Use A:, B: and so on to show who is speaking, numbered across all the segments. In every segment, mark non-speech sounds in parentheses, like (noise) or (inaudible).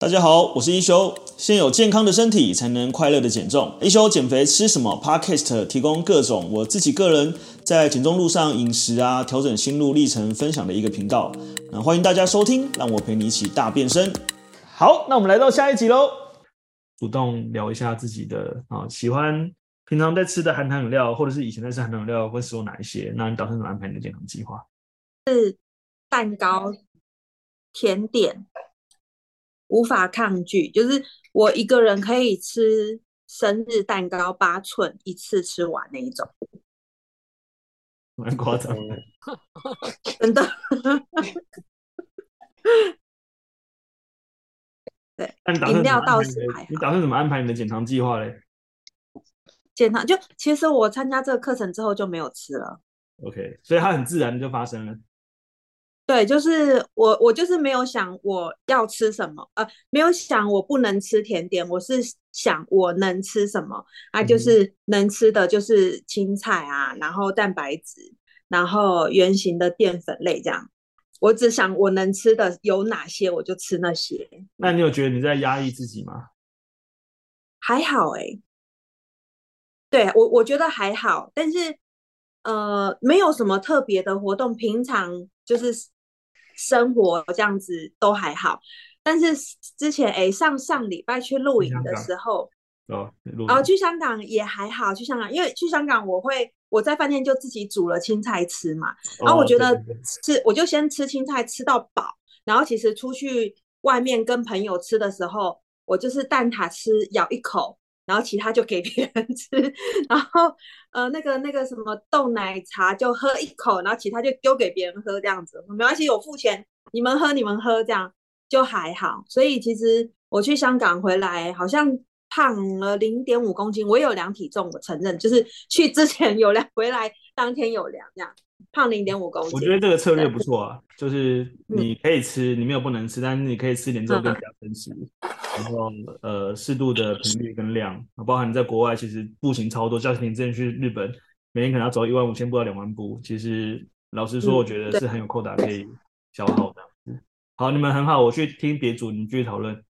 A: 大家好，我是一休。先有健康的身体，才能快乐的减重。一休减肥吃什么？Podcast 提供各种我自己个人在减重路上饮食啊，调整心路历程分享的一个频道。那欢迎大家收听，让我陪你一起大变身。好，那我们来到下一集喽。主动聊一下自己的啊，喜欢平常在吃的含糖饮料，或者是以前在吃含糖饮料会使用哪一些？那你打算怎么安排你的健康计划？
B: 是蛋糕、甜点。无法抗拒，就是我一个人可以吃生日蛋糕八寸，一次吃完那一种，
A: 蛮夸张的，(laughs)
B: 真的。对，饮料倒是还好。
A: 你打算怎么安排你的减糖计划嘞？
B: 减糖就其实我参加这个课程之后就没有吃了。
A: OK，所以它很自然就发生了。
B: 对，就是我，我就是没有想我要吃什么，呃，没有想我不能吃甜点，我是想我能吃什么啊，就是能吃的就是青菜啊，然后蛋白质，然后圆形的淀粉类这样。我只想我能吃的有哪些，我就吃那些。
A: 那你有觉得你在压抑自己吗？
B: 还好哎、欸，对，我我觉得还好，但是呃，没有什么特别的活动，平常就是。生活这样子都还好，但是之前哎、欸，上上礼拜去露营的时候，
A: 哦，
B: 哦，去香港也还好，去香港，因为去香港我会我在饭店就自己煮了青菜吃嘛，然后我觉得吃我就先吃青菜吃到饱，然后其实出去外面跟朋友吃的时候，我就是蛋挞吃咬一口。然后其他就给别人吃，然后呃那个那个什么豆奶茶就喝一口，然后其他就丢给别人喝这样子，没关系，我付钱，你们喝你们喝这样就还好。所以其实我去香港回来好像胖了零点五公斤，我有量体重，我承认，就是去之前有量，回来当天有量这样。胖零点五公斤，
A: 我觉得这个策略不错啊，就是你可以吃，你没有不能吃，但是你可以吃点之后更加珍惜，然后呃适度的频率跟量，包含你在国外其实步行超多，像你之前去日本，每天可能要走一万五千步到两万步，其实老实说，我觉得是很有扣打可以消耗的。好，你们很好，我去听别组，你们继续讨论。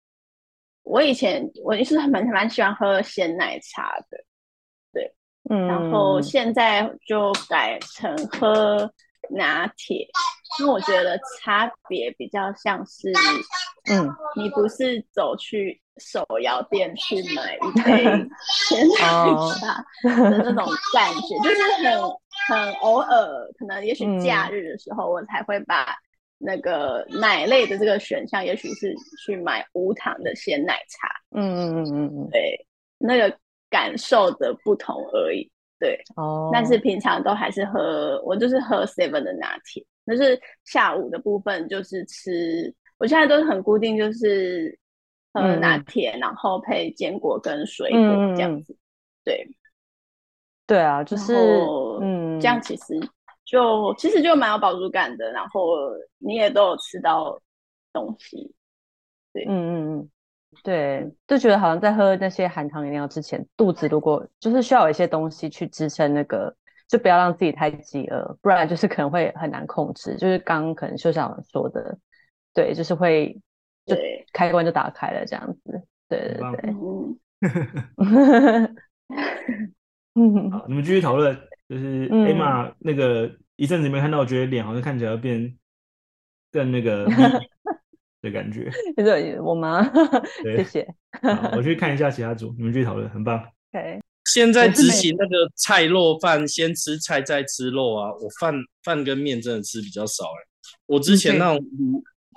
C: 我以前我也是蛮蛮喜欢喝鲜奶茶的。嗯，然后现在就改成喝拿铁，因为我觉得差别比较像是，嗯，你不是走去手摇店去买一 (laughs) 杯鲜奶茶的那种感觉，哦、就是很很偶尔，可能也许假日的时候，我才会把那个奶类的这个选项，也许是去买无糖的鲜奶茶。嗯嗯嗯嗯嗯，对，那个。感受的不同而已，对，哦，oh. 但是平常都还是喝，我就是喝 seven 的拿铁，但是下午的部分就是吃，我现在都是很固定，就是喝拿铁，嗯、然后配坚果跟水果这样子，嗯、对，
D: 对啊，就是，
C: 嗯，这样其实就其实就蛮有饱足感的，然后你也都有吃到东西，对，嗯嗯嗯。
D: 对，就觉得好像在喝那些含糖饮料之前，肚子如果就是需要有一些东西去支撑那个，就不要让自己太饥饿，不然就是可能会很难控制。就是刚刚可能秀长说的，对，就是会就开关就打开了这样子。对对对。
A: 嗯。好，你们继续讨论。就是 Emma 那个一阵子没看到，我觉得脸好像看起来要变更那个。(laughs) 的感觉，(laughs)
D: 对，我吗？(laughs)
A: 对
D: 谢谢。
A: 我去看一下其他组，你们继续讨论，很棒。(laughs)
D: Okay.
E: 现在执行那个菜肉饭，先吃菜再吃肉啊！我饭饭跟面真的吃比较少哎。我之前那种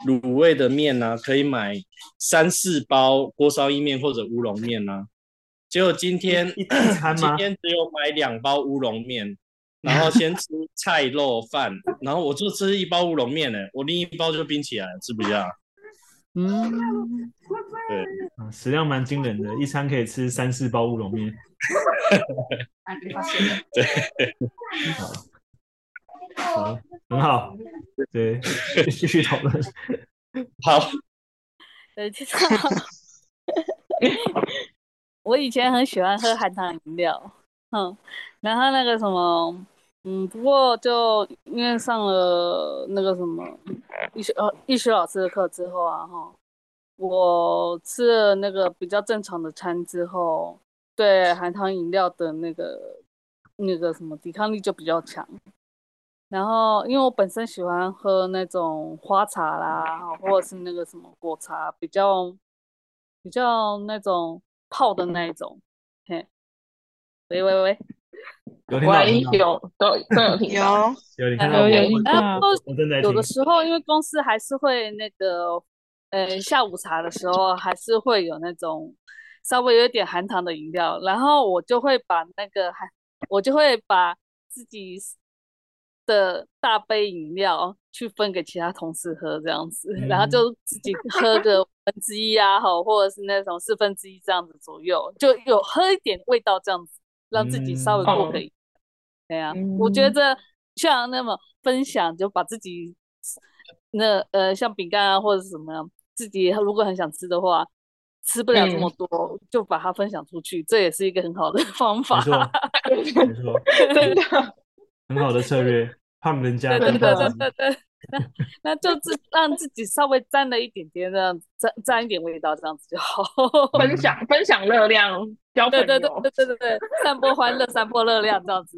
E: 卤卤味的面啊，可以买三四包锅烧意面或者乌龙面啊。结果今天 (clears throat) 今天只有买两包乌龙面，然后先吃菜肉饭，然后我就吃一包乌龙面呢，我另一包就冰起来了，吃不下。嗯，
A: 对，食量蛮惊人的，一餐可以吃三四包乌龙面。(laughs) 对，好，很好，对，继续讨论。(laughs)
E: 好，(laughs)
F: 对，其实我以前很喜欢喝含糖饮料，嗯，然后那个什么。嗯，不过就因为上了那个什么医学呃医学老师的课之后啊，哈，我吃了那个比较正常的餐之后，对含糖饮料的那个那个什么抵抗力就比较强。然后，因为我本身喜欢喝那种花茶啦，或者是那个什么果茶，比较比较那种泡的那一种。嘿，喂喂喂，
A: 有听到？
C: 有都都有听到。
A: 有有有有听到。
F: 然后有的时候，因为公司还是会那个。呃，下午茶的时候还是会有那种稍微有点含糖的饮料，然后我就会把那个含，我就会把自己的大杯饮料去分给其他同事喝，这样子，然后就自己喝个分之一啊，好，或者是那种四分之一这样子左右，就有喝一点味道这样子，让自己稍微过个瘾。对啊，我觉得像那么分享，就把自己那呃像饼干啊或者是什么样。自己如果很想吃的话，吃不了这么多，嗯、就把它分享出去，这也是一个很好的 (laughs) 方法。没错，(laughs) 没错，
A: 真的很好的策略，胖人家的。对对对对。(laughs) 那
F: 那就自让自己稍微沾了一点点，这样沾沾一点味道，这样子就好。
C: 分享分享热量，交朋友。
F: 对对对对对对对，散播欢乐，散播热量，这样子。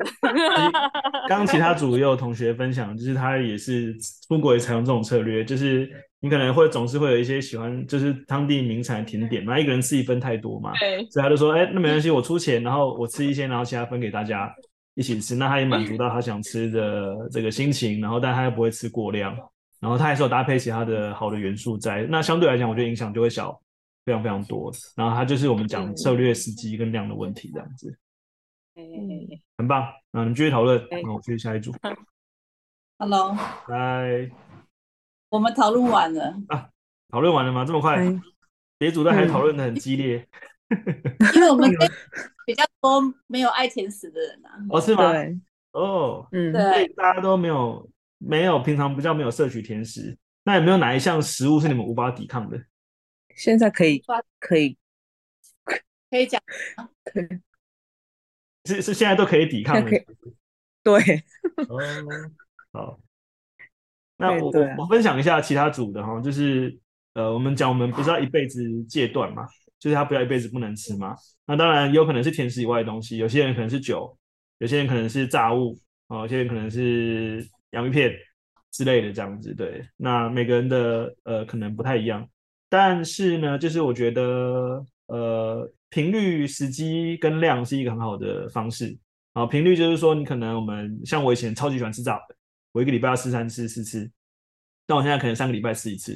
A: 刚刚其他组也有同学分享，就是他也是出国也采用这种策略，就是你可能会总是会有一些喜欢，就是当地名产甜点嘛，一个人吃一份太多嘛，对，所以他就说，哎、欸，那没关系，我出钱，然后我吃一些，然后其他分给大家。一起吃，那他也满足到他想吃的这个心情，然后但他又不会吃过量，然后他还是有搭配其他的好的元素在，那相对来讲，我觉得影响就会小非常非常多。然后它就是我们讲策略、时机跟量的问题这样子，嗯，很棒。那我们继续讨论，那我继续下一组。(laughs)
G: Hello，
A: 来，
G: 我们讨论完了
A: 啊？讨论完了吗？这么快？别组都还讨论的很激烈。
G: 因为我们 (laughs) 比较多没有爱甜食的人啊，
A: 哦，是吗？哦，嗯，对，大家都没有没有平常比较没有摄取甜食，那有没有哪一项食物是你们无法抵抗的？
H: 现在可以可以
G: 可以讲，(laughs) 可以
A: 是是现在都可以抵抗的，
H: 对，
A: 哦，好，那我我分享一下其他组的哈，就是呃，我们讲我们不是要一辈子戒断嘛。就是他不要一辈子不能吃嘛？那当然有可能是甜食以外的东西，有些人可能是酒，有些人可能是炸物，哦，有些人可能是洋芋片之类的这样子。对，那每个人的呃可能不太一样，但是呢，就是我觉得呃频率、时机跟量是一个很好的方式。啊，频率就是说你可能我们像我以前超级喜欢吃炸的，我一个礼拜要吃三次四次，但我现在可能三个礼拜吃一次，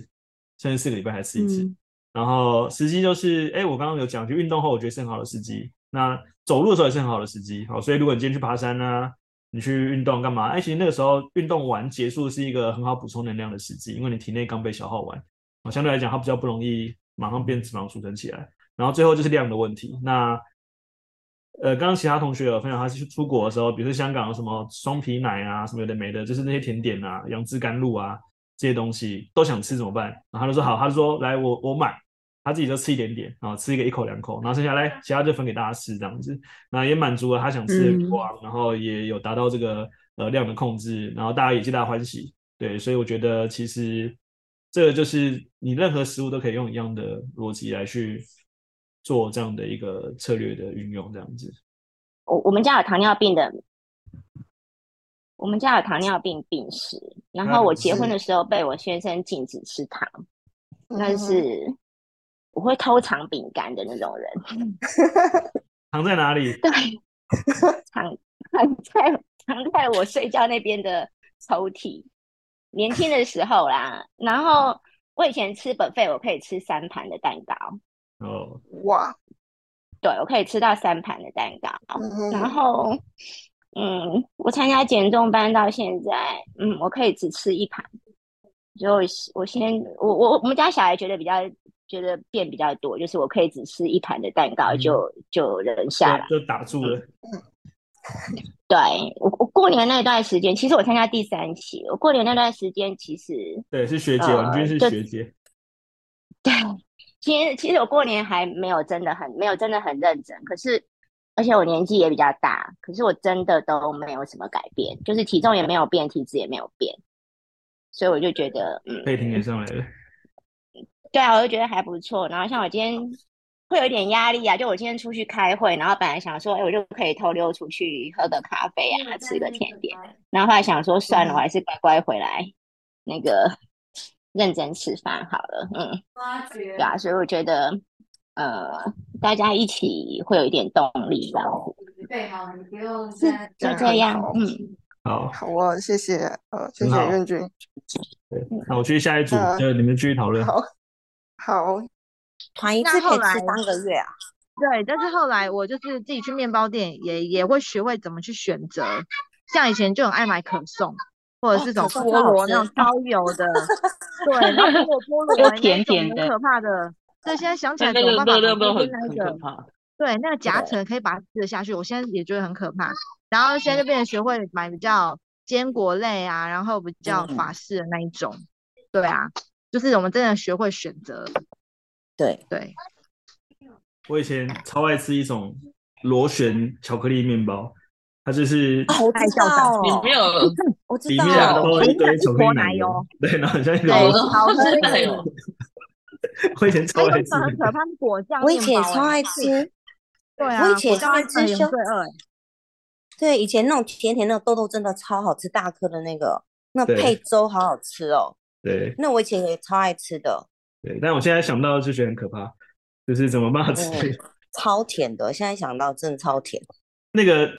A: 甚至四个礼拜还吃一次。嗯然后时机就是，哎，我刚刚有讲，就运动后我觉得是很好的时机。那走路的时候也是很好的时机。好，所以如果你今天去爬山啊，你去运动干嘛？哎，其实那个时候运动完结束是一个很好补充能量的时机，因为你体内刚被消耗完。相对来讲，它比较不容易马上变脂肪储存起来。然后最后就是量的问题。那呃，刚刚其他同学有分享，他是去出国的时候，比如说香港有什么双皮奶啊，什么有的没的，就是那些甜点啊、杨枝甘露啊这些东西都想吃怎么办？然后他就说好，他就说来我我买。他自己就吃一点点，然后吃一个一口两口，然后剩下来其他就分给大家吃这样子，那也满足了他想吃的欲望，嗯、然后也有达到这个呃量的控制，然后大家也皆大欢喜，对，所以我觉得其实这个就是你任何食物都可以用一样的逻辑来去做这样的一个策略的运用，这样子。
I: 我我们家有糖尿病的，我们家有糖尿病病史，然后我结婚的时候被我先生禁止吃糖，但是。嗯我会偷藏饼干的那种人，(laughs)
A: 藏在哪里？(laughs)
I: 对，(laughs) 藏藏在藏在我睡觉那边的抽屉。年轻的时候啦，然后我以前吃 buffet，我可以吃三盘的蛋糕。
A: 哦，
G: 哇，
I: 对，我可以吃到三盘的蛋糕。嗯、然后，嗯，我参加减重班到现在，嗯，我可以只吃一盘。就我先，我我我们家小孩觉得比较。觉得变比较多，就是我可以只吃一盘的蛋糕就、嗯、就忍下来，
A: 就打住了。
I: 对，我我过年那段时间，其实我参加第三期，我过年那段时间其实
A: 对是学姐，王军、呃、是学姐。
I: 对，其实其实我过年还没有真的很没有真的很认真，可是而且我年纪也比较大，可是我真的都没有什么改变，就是体重也没有变，体脂也没有变，所以我就觉得嗯，
A: 背挺也上来了。(laughs)
I: 对啊，我就觉得还不错。然后像我今天会有一点压力啊，就我今天出去开会，然后本来想说，哎，我就可以偷溜出去喝个咖啡啊，吃个甜点。然后后来想说，算了，我还是乖乖回来那个认真吃饭好了。嗯，对啊，所以我觉得，呃，大家一起会有一点动力，然后对，好，你不用就这样，嗯。(laughs)
J: 好，好啊，谢谢，呃，谢谢任君。
A: 对，那我去下一组，就、呃、你们继续讨论。
J: 好，好，
K: 团一次可以吃三个月啊？对，但是后来我就是自己去面包店也，也也会学会怎么去选择。像以前就很爱买可颂，或者是这种菠萝那种高油的，对，然后如果菠 (laughs) 萝甜甜的，很可怕的。对，现在想起来怎么办法？那个很可怕。对，那个夹层可以把它吃得下去，我现在也觉得很可怕。然后现在就变成学会买比较坚果类啊，然后比较法式的那一种。嗯、对啊，就是我们真的学会选择。对对。
A: 我以前超爱吃一种螺旋巧克力面包，它就是
K: 我知道，
A: 里面都是一堆巧克力奶油，对，然后像一种
K: 巧克力奶油。
A: 我以前超爱吃，
K: 很可怕，果酱。
L: 我以前超爱吃。
K: 对啊，
L: 我以前超爱吃
K: 修。
L: 对，以前那种甜甜那种豆豆真的超好吃，大颗的那个，那配粥好好吃哦。
A: 对，
L: 那我以前也超爱吃的。
A: 对，但我现在想到就觉得很可怕，就是怎么办法吃？
L: 嗯，超甜的，现在想到真的超甜。(laughs)
A: 那个。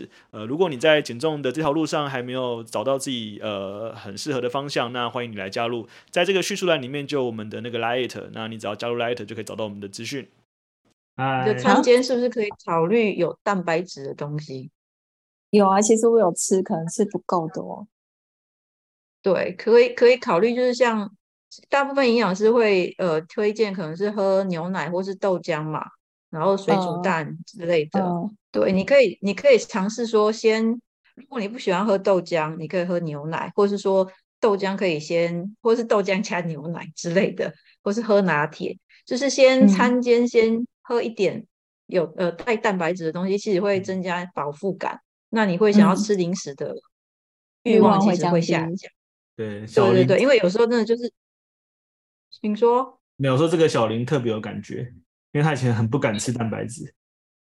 A: 呃，如果你在减重的这条路上还没有找到自己呃很适合的方向，那欢迎你来加入，在这个叙述栏里面就有我们的那个 Light，那你只要加入 Light 就可以找到我们的资讯。
M: 你的餐间是不是可以考虑有蛋白质的东西？
N: 有啊，其实我有吃，可能是不够多。
M: 对，可以可以考虑，就是像大部分营养师会呃推荐，可能是喝牛奶或是豆浆嘛。然后水煮蛋之类的，
N: 嗯嗯、
M: 对，你可以，你可以尝试说先，如果你不喜欢喝豆浆，你可以喝牛奶，或是说豆浆可以先，或是豆浆加牛奶之类的，或是喝拿铁，就是先餐间先喝一点有、嗯、呃带蛋白质的东西，其实会增加饱腹感，那你会想要吃零食的欲望其实会下降。
A: 对，
M: 对对对，因为有时候真的就是，听说
A: 没有说这个小林特别有感觉。因为他以前很不敢吃蛋白质，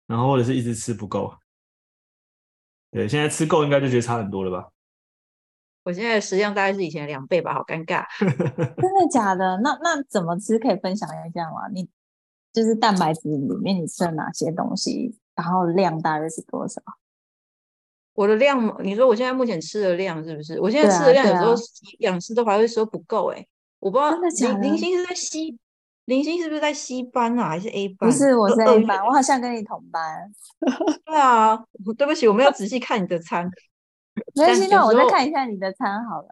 A: 然后或者是一直吃不够，对，现在吃够应该就觉得差很多了吧？
M: 我现在食量大概是以前的两倍吧，好尴尬。(laughs)
N: 真的假的？那那怎么吃？可以分享一下吗？你就是蛋白质里面你吃了哪些东西？然后量大约是多少？
M: 我的量，你说我现在目前吃的量是不是？我现在吃的量有时候营养师都还会说不够哎、欸，我不知道林林星是在吸。林星是不是在 C 班啊，还是 A 班？
N: 不是，我是 A 班，我好像跟你同班。(laughs)
M: 对啊，对不起，我没有仔细看你的餐。(laughs)
N: 没关系，那我再看一下你的餐好了。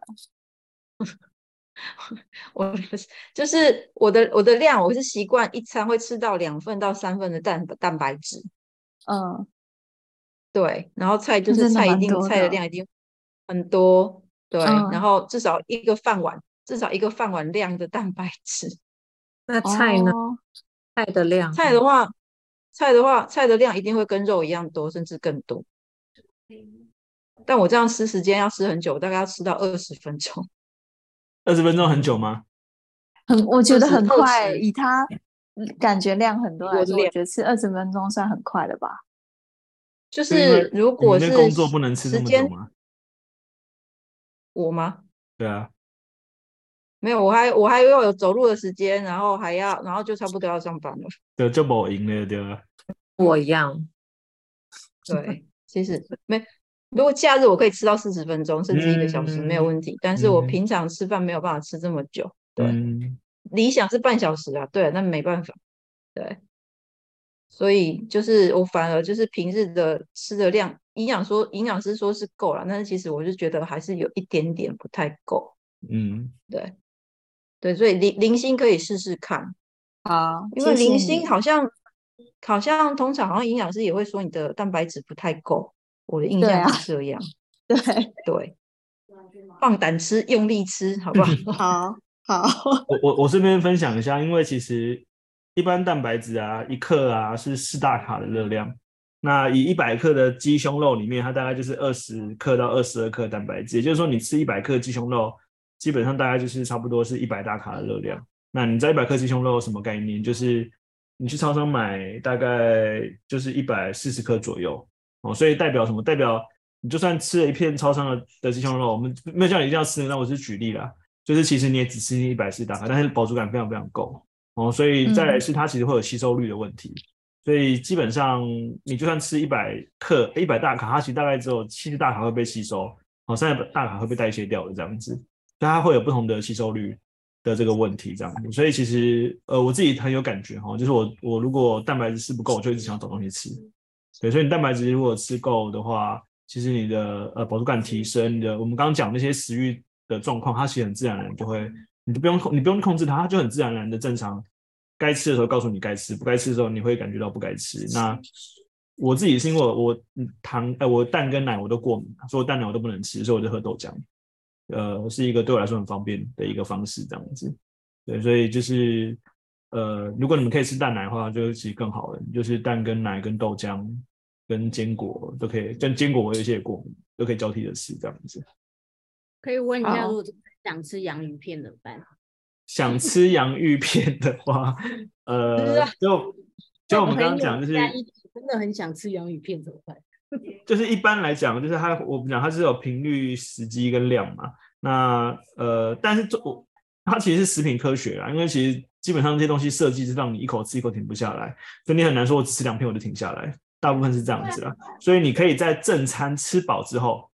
N: (laughs)
M: 我就是我的我的量，我是习惯一餐会吃到两份到三份的蛋蛋白质。
N: 嗯，
M: 对，然后菜就是菜一定的菜的量一定很多，对，嗯、然后至少一个饭碗，至少一个饭碗量的蛋白质。那菜呢？
N: 哦、
M: 菜的量，菜的话，菜的话，菜的量一定会跟肉一样多，甚至更多。但我这样吃时间要吃很久，大概要吃到二十分钟。(laughs)
A: 二十分钟很久吗？
N: 很，我觉得很快。以他感觉量很多来说，我觉得吃二十分钟算很快了吧？
M: 就是如果是
A: 工作不能吃这么久吗？
M: 我吗？
A: 对啊。
M: 没有，我还我还要有走路的时间，然后还要，然后就差不多要上班了。
A: 对，就冇赢了，对吧？
M: 我一样。对，其实没，如果假日我可以吃到四十分钟，甚至一个小时、嗯、没有问题。但是我平常吃饭没有办法吃这么久。对，
A: 嗯、
M: 理想是半小时啊。对，那没办法。对，所以就是我反而就是平日的吃的量，营养说营养师说是够了，但是其实我就觉得还是有一点点不太够。
A: 嗯，
M: 对。
O: 对，所以零零星可以试试看。
N: 好，
O: 因
N: 为
O: 零星好像好像通常好像营养师也会说你的蛋白质不太够，我的印象是这样。
N: 对
O: 对，放胆吃，用力吃，好不好？(laughs)
N: 好好，
A: 我我我顺便分享一下，因为其实一般蛋白质啊，一克啊是四大卡的热量。那以一百克的鸡胸肉里面，它大概就是二十克到二十二克蛋白质，也就是说，你吃一百克鸡胸肉，基本上大概就是差不多是一百大卡的热量。那你在一百克鸡胸肉什么概念？就是你去超商买，大概就是一百四十克左右哦。所以代表什么？代表你就算吃了一片超商的的鸡胸肉，我们没有叫你一定要吃，那我是举例啦。就是其实你也只吃一百四大卡，但是饱足感非常非常够哦。所以再来是它其实会有吸收率的问题。所以基本上，你就算吃一百克、一百大卡，它其实大概只有七十大卡会被吸收，好，剩下大卡会被代谢掉的这样子，但它会有不同的吸收率的这个问题这样子。所以其实呃，我自己很有感觉哈，就是我我如果蛋白质吃不够，我就一直想找东西吃。对，所以你蛋白质如果吃够的话，其实你的呃饱足感提升，你的我们刚刚讲那些食欲的状况，它其实很自然而然就会，你就不用控，你不用控制它，它就很自然而然的正常。该吃的时候告诉你该吃，不该吃的时候你会感觉到不该吃。那我自己是因为我，我糖呃我蛋跟奶我都过敏，所以我蛋奶我都不能吃，所以我就喝豆浆。呃，是一个对我来说很方便的一个方式，这样子。对，所以就是呃，如果你们可以吃蛋奶的话，就其实更好了。就是蛋跟奶跟豆浆跟坚果都可以，跟坚果我有一些也过敏，都可以交替的吃，这样子。
P: 可以问一下，如果想吃洋芋片怎么办？(laughs)
A: 想吃洋芋片的话，呃，(laughs) 就就我们刚刚讲，就是
P: 真的很想吃洋芋片怎么办？(laughs)
A: 就是一般来讲，就是它我们讲它是有频率、时机跟量嘛。那呃，但是做它其实是食品科学啊，因为其实基本上这些东西设计是让你一口吃一口停不下来，所以你很难说我只吃两片我就停下来，大部分是这样子啦。所以你可以在正餐吃饱之后，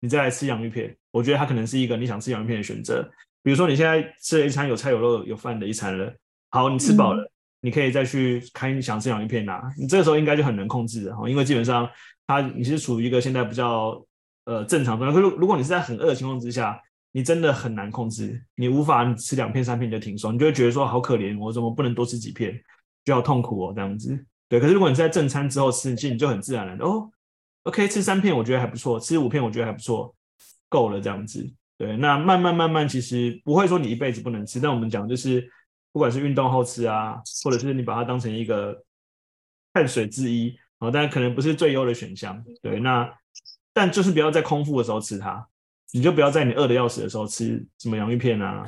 A: 你再来吃洋芋片，我觉得它可能是一个你想吃洋芋片的选择。比如说你现在吃了一餐有菜有肉有饭的一餐了，好，你吃饱了，嗯、你可以再去开你想吃洋芋片拿，你这个时候应该就很能控制了哈，因为基本上它你是处于一个现在比较呃正常状态。可是如果你是在很饿的情况之下，你真的很难控制，你无法吃两片三片就停手，你就会觉得说好可怜，我怎么不能多吃几片，就好痛苦哦这样子。对，可是如果你是在正餐之后吃，其实你就很自然了哦，OK 吃三片我觉得还不错，吃五片我觉得还不错，够了这样子。对，那慢慢慢慢，其实不会说你一辈子不能吃，但我们讲就是，不管是运动后吃啊，或者是你把它当成一个碳水之一，哦，但可能不是最优的选项。对，那但就是不要在空腹的时候吃它，你就不要在你饿的要死的时候吃什么洋芋片啊、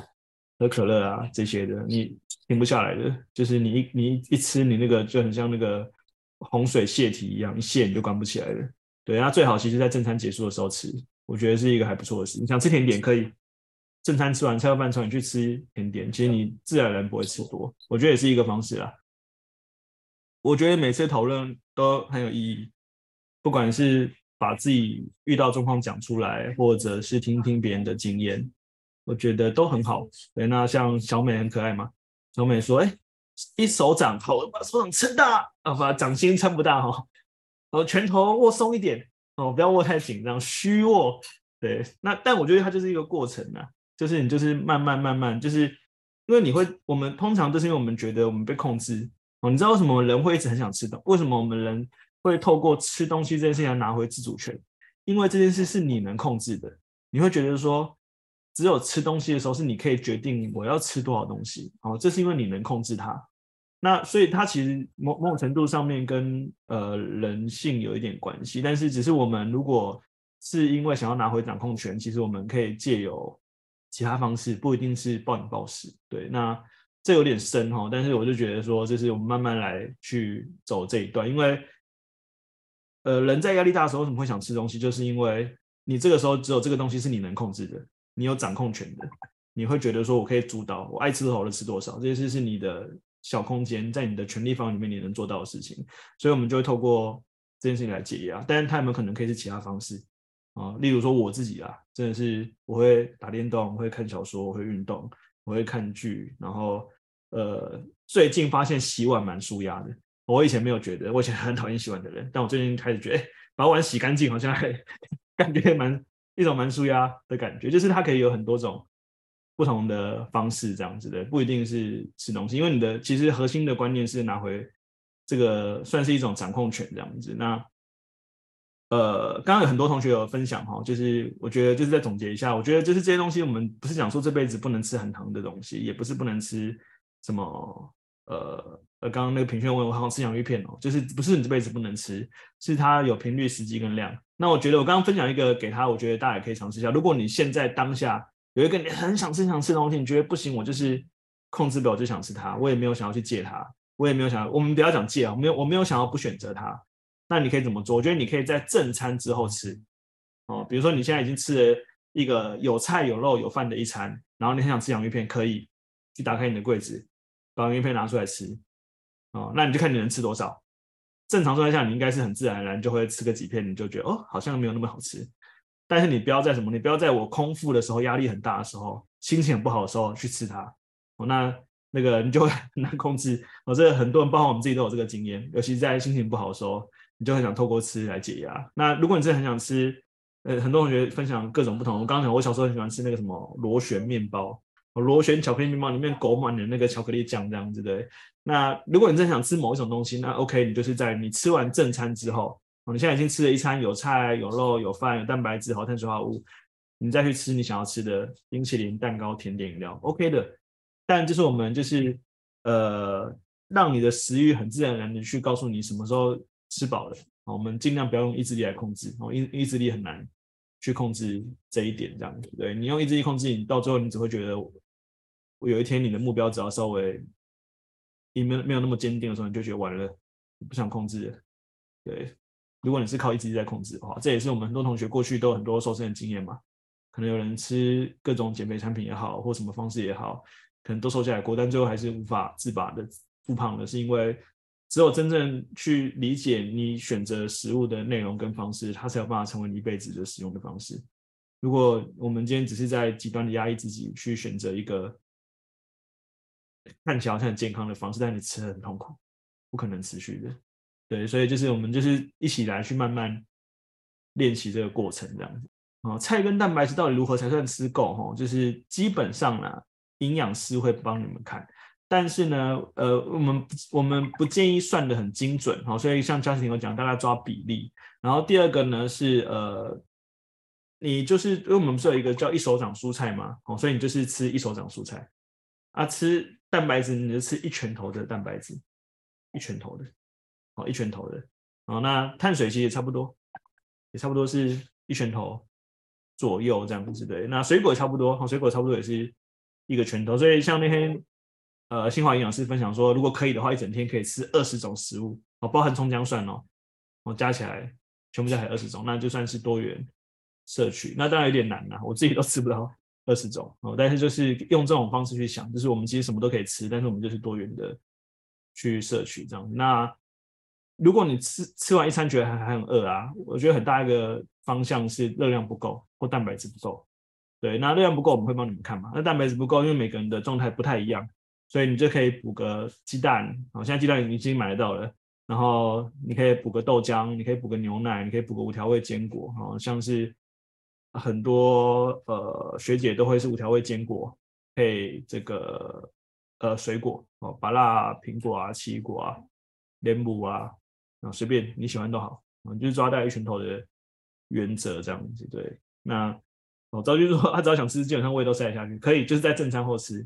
A: 喝可乐啊这些的，你停不下来的。就是你一你一吃，你那个就很像那个洪水泄堤一样，一泄你就关不起来了。对，那最好其实在正餐结束的时候吃。我觉得是一个还不错的事。你想吃甜点，可以正餐吃完菜后饭之后，你去吃甜点，其实你自然而然不会吃多。我觉得也是一个方式啦。我觉得每次讨论都很有意义，不管是把自己遇到状况讲出来，或者是听听别人的经验，我觉得都很好。对，那像小美很可爱嘛，小美说：“哎，一手掌好，把手掌撑大啊，把掌心撑不大哈，然后拳头握松一点。”哦，不要握太紧张，虚握。对，那但我觉得它就是一个过程啊，就是你就是慢慢慢慢，就是因为你会，我们通常都是因为我们觉得我们被控制。哦，你知道为什么人会一直很想吃东？为什么我们人会透过吃东西这件事情来拿回自主权？因为这件事是你能控制的，你会觉得说，只有吃东西的时候是你可以决定我要吃多少东西。哦，这是因为你能控制它。那所以它其实某某种程度上面跟呃人性有一点关系，但是只是我们如果是因为想要拿回掌控权，其实我们可以借由其他方式，不一定是暴饮暴食。对，那这有点深哈，但是我就觉得说，这是我们慢慢来去走这一段，因为呃人在压力大的时候为什么会想吃东西，就是因为你这个时候只有这个东西是你能控制的，你有掌控权的，你会觉得说我可以主导，我爱吃多少就吃多少，这件事是你的。小空间在你的权力方里面，你能做到的事情，所以我们就会透过这件事情来解压。但是它有没有可能可以是其他方式啊？例如说我自己啊，真的是我会打电动，我会看小说，我会运动，我会看剧。然后呃，最近发现洗碗蛮舒压的。我以前没有觉得，我以前很讨厌洗碗的人，但我最近开始觉得，把碗洗干净好像还 (laughs) 感觉蛮一种蛮舒压的感觉，就是它可以有很多种不同的方式这样子的，不一定是吃东西，因为你的其实核心的观念是拿回这个算是一种掌控权这样子。那呃，刚刚有很多同学有分享哈，就是我觉得就是在总结一下，我觉得就是这些东西，我们不是讲说这辈子不能吃很糖的东西，也不是不能吃什么呃呃，刚刚那个品轩问我好像吃洋芋片哦，就是不是你这辈子不能吃，是它有频率、时机跟量。那我觉得我刚刚分享一个给他，我觉得大家也可以尝试一下。如果你现在当下有一个你很想吃、想吃的东西，你觉得不行，我就是控制不了，我就想吃它，我也没有想要去戒它，我也没有想，我们不要讲戒啊，没有，我没有想要不选择它。那你可以怎么做？我觉得你可以在正餐之后吃哦，比如说你现在已经吃了一个有菜有肉有饭的一餐，然后你很想吃洋芋片，可以去打开你的柜子，把洋芋片拿出来吃哦。那你就看你能吃多少。正常状态下，你应该是很自然而然就会吃个几片，你就觉得哦，好像没有那么好吃。但是你不要在什么，你不要在我空腹的时候、压力很大的时候、心情很不好的时候去吃它哦。那那个你就会 (laughs) 很难控制。我这很多人，包括我们自己都有这个经验，尤其是在心情不好的时候。你就很想透过吃来解压。那如果你真的很想吃，呃，很多同学分享各种不同。我刚才，我小时候很喜欢吃那个什么螺旋面包，螺旋巧克力面包里面裹满了那个巧克力酱这样子的。那如果你真想吃某一种东西，那 OK，你就是在你吃完正餐之后，你现在已经吃了一餐有菜有肉有饭有蛋白质好碳水化合物，你再去吃你想要吃的冰淇淋、蛋糕、甜点、饮料，OK 的。但就是我们就是呃，让你的食欲很自然而然的去告诉你什么时候。吃饱了，我们尽量不要用意志力来控制，哦，意意志力很难去控制这一点，这样子，对，你用意志力控制，你到最后你只会觉得，我有一天你的目标只要稍微，你没没有那么坚定的时候，你就觉得完了，不想控制，对，如果你是靠意志力在控制的话，这也是我们很多同学过去都有很多瘦身的经验嘛，可能有人吃各种减肥产品也好，或什么方式也好，可能都瘦下来过，但最后还是无法自拔的复胖的，是因为。只有真正去理解你选择食物的内容跟方式，它才有办法成为你一辈子的使用的方式。如果我们今天只是在极端的压抑自己，去选择一个看起来好像很健康的方式，但你吃得很痛苦，不可能持续的。对，所以就是我们就是一起来去慢慢练习这个过程，这样子。啊，菜跟蛋白质到底如何才算吃够？哈，就是基本上呢，营养师会帮你们看。但是呢，呃，我们我们不建议算得很精准，好，所以像嘉婷有讲，大家抓比例。然后第二个呢是，呃，你就是因为我们不是有一个叫一手掌蔬菜嘛，哦，所以你就是吃一手掌蔬菜啊，吃蛋白质你就吃一拳头的蛋白质，一拳头的，哦，一拳头的，哦，那碳水其实也差不多，也差不多是一拳头左右这样子，对。那水果差不多，哦，水果差不多也是一个拳头，所以像那天。呃，新华营养师分享说，如果可以的话，一整天可以吃二十种食物哦，包含葱姜蒜哦，我加起来全部加起来二十种，那就算是多元摄取。那当然有点难啦，我自己都吃不到二十种哦。但是就是用这种方式去想，就是我们其实什么都可以吃，但是我们就是多元的去摄取这样。那如果你吃吃完一餐觉得还还很饿啊，我觉得很大一个方向是热量不够或蛋白质不够。对，那热量不够我们会帮你们看嘛。那蛋白质不够，因为每个人的状态不太一样。所以你就可以补个鸡蛋，好，现在鸡蛋已经买得到了。然后你可以补个豆浆，你可以补个牛奶，你可以补个无调味坚果，好像是很多呃学姐都会是无调味坚果配这个呃水果哦，芭乐、苹果啊、奇异果啊、莲雾啊，啊随便你喜欢都好，你就是抓大一拳头的原则这样子。对，那哦，赵军说他只要想吃，基本上胃都塞得下去，可以就是在正餐后吃。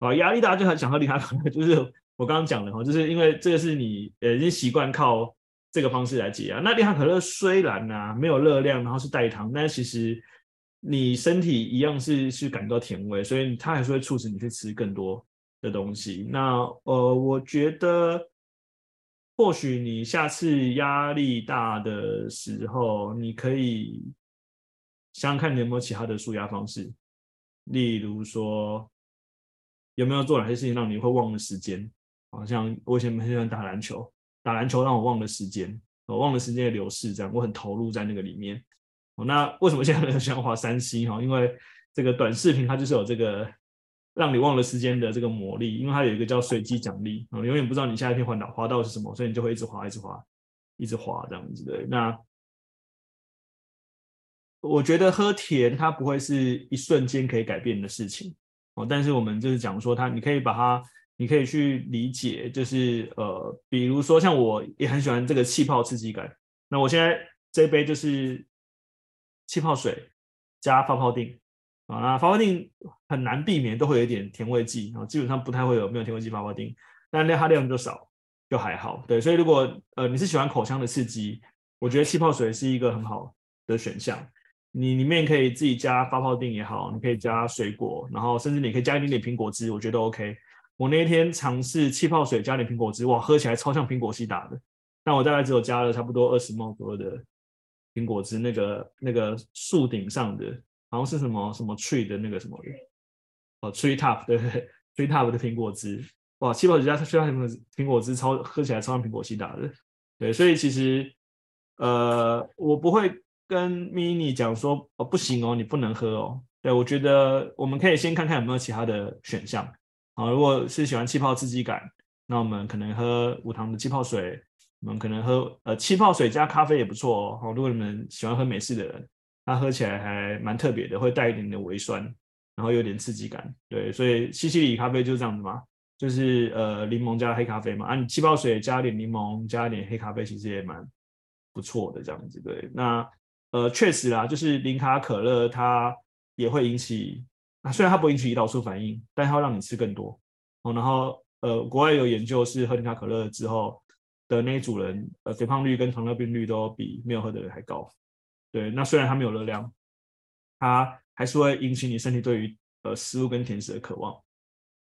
A: 啊，压力大就很想喝零卡可乐，就是我刚刚讲的哈，就是因为这个是你呃已经习惯靠这个方式来解压。那零卡可乐虽然呢、没有热量，然后是代糖，但其实你身体一样是是感到甜味，所以它还是会促使你去吃更多的东西。那呃，我觉得或许你下次压力大的时候，你可以想想看你有没有其他的舒压方式，例如说。有没有做哪些事情让你会忘了时间？好像我以前很喜欢打篮球，打篮球让我忘了时间，我忘了时间的流逝，这样我很投入在那个里面。那为什么现在很喜欢滑三 C 哈？因为这个短视频它就是有这个让你忘了时间的这个魔力，因为它有一个叫随机奖励，你永远不知道你下一篇滑到滑到是什么，所以你就会一直滑，一直滑，一直滑这样子的。那我觉得喝甜它不会是一瞬间可以改变的事情。哦，但是我们就是讲说它，你可以把它，你可以去理解，就是呃，比如说像我也很喜欢这个气泡刺激感，那我现在这一杯就是气泡水加发泡定啊，那发泡定很难避免都会有一点甜味剂啊，基本上不太会有没有甜味剂发泡定，但那它量就少，就还好，对，所以如果呃你是喜欢口腔的刺激，我觉得气泡水是一个很好的选项。你里面可以自己加发泡定也好，你可以加水果，然后甚至你可以加一点点苹果汁，我觉得 OK。我那天尝试气泡水加点苹果汁，哇，喝起来超像苹果西打的。但我大概只有加了差不多二十 ml 左右的苹果汁，那个那个树顶上的好像是什么什么 tree 的那个什么的，哦，tree top 对对，tree top 的苹果汁，哇，气泡水加加什么苹果汁，超喝起来超像苹果西打的。对，所以其实呃，我不会。跟 mini 讲说哦，不行哦，你不能喝哦。对，我觉得我们可以先看看有没有其他的选项。啊，如果是喜欢气泡刺激感，那我们可能喝无糖的气泡水。我们可能喝呃气泡水加咖啡也不错哦。好，如果你们喜欢喝美式的人，它喝起来还蛮特别的，会带一点点微酸，然后有点刺激感。对，所以西西里咖啡就是这样子嘛，就是呃柠檬加黑咖啡嘛。啊，你气泡水加点柠檬加点黑咖啡，其实也蛮不错的这样子。对，那。呃，确实啦，就是零卡可乐它也会引起，啊，虽然它不会引起胰岛素反应，但它会让你吃更多哦。然后呃，国外有研究是喝零卡可乐之后的那一组人，呃，肥胖率跟糖尿病率都比没有喝的人还高。对，那虽然它没有热量，它还是会引起你身体对于呃食物跟甜食的渴望。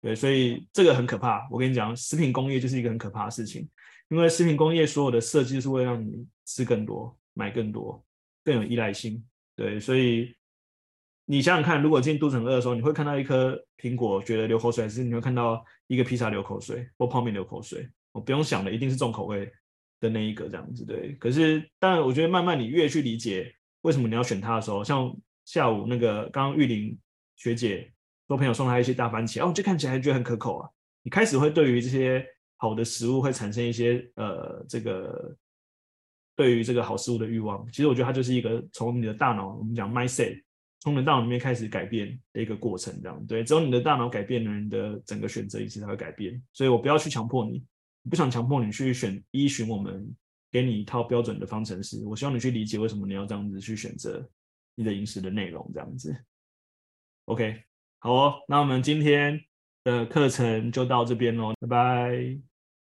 A: 对，所以这个很可怕。我跟你讲，食品工业就是一个很可怕的事情，因为食品工业所有的设计是为了让你吃更多，买更多。更有依赖性，对，所以你想想看，如果今天肚子很饿的时候，你会看到一颗苹果觉得流口水，还是你会看到一个披萨流口水或泡面流口水？我不用想了，一定是重口味的那一个这样子，对。可是，当然，我觉得慢慢你越去理解为什么你要选它的时候，像下午那个刚刚玉玲学姐说朋友送她一些大番茄，哦，就看起来觉得很可口啊。你开始会对于这些好的食物会产生一些呃这个。对于这个好食物的欲望，其实我觉得它就是一个从你的大脑，我们讲 mindset，从你的大脑里面开始改变的一个过程，这样对。只有你的大脑改变了，你的整个选择意识才会改变。所以我不要去强迫你，不想强迫你去选依循我们给你一套标准的方程式。我希望你去理解为什么你要这样子去选择你的饮食的内容，这样子。OK，好哦，那我们今天的课程就到这边喽，拜拜。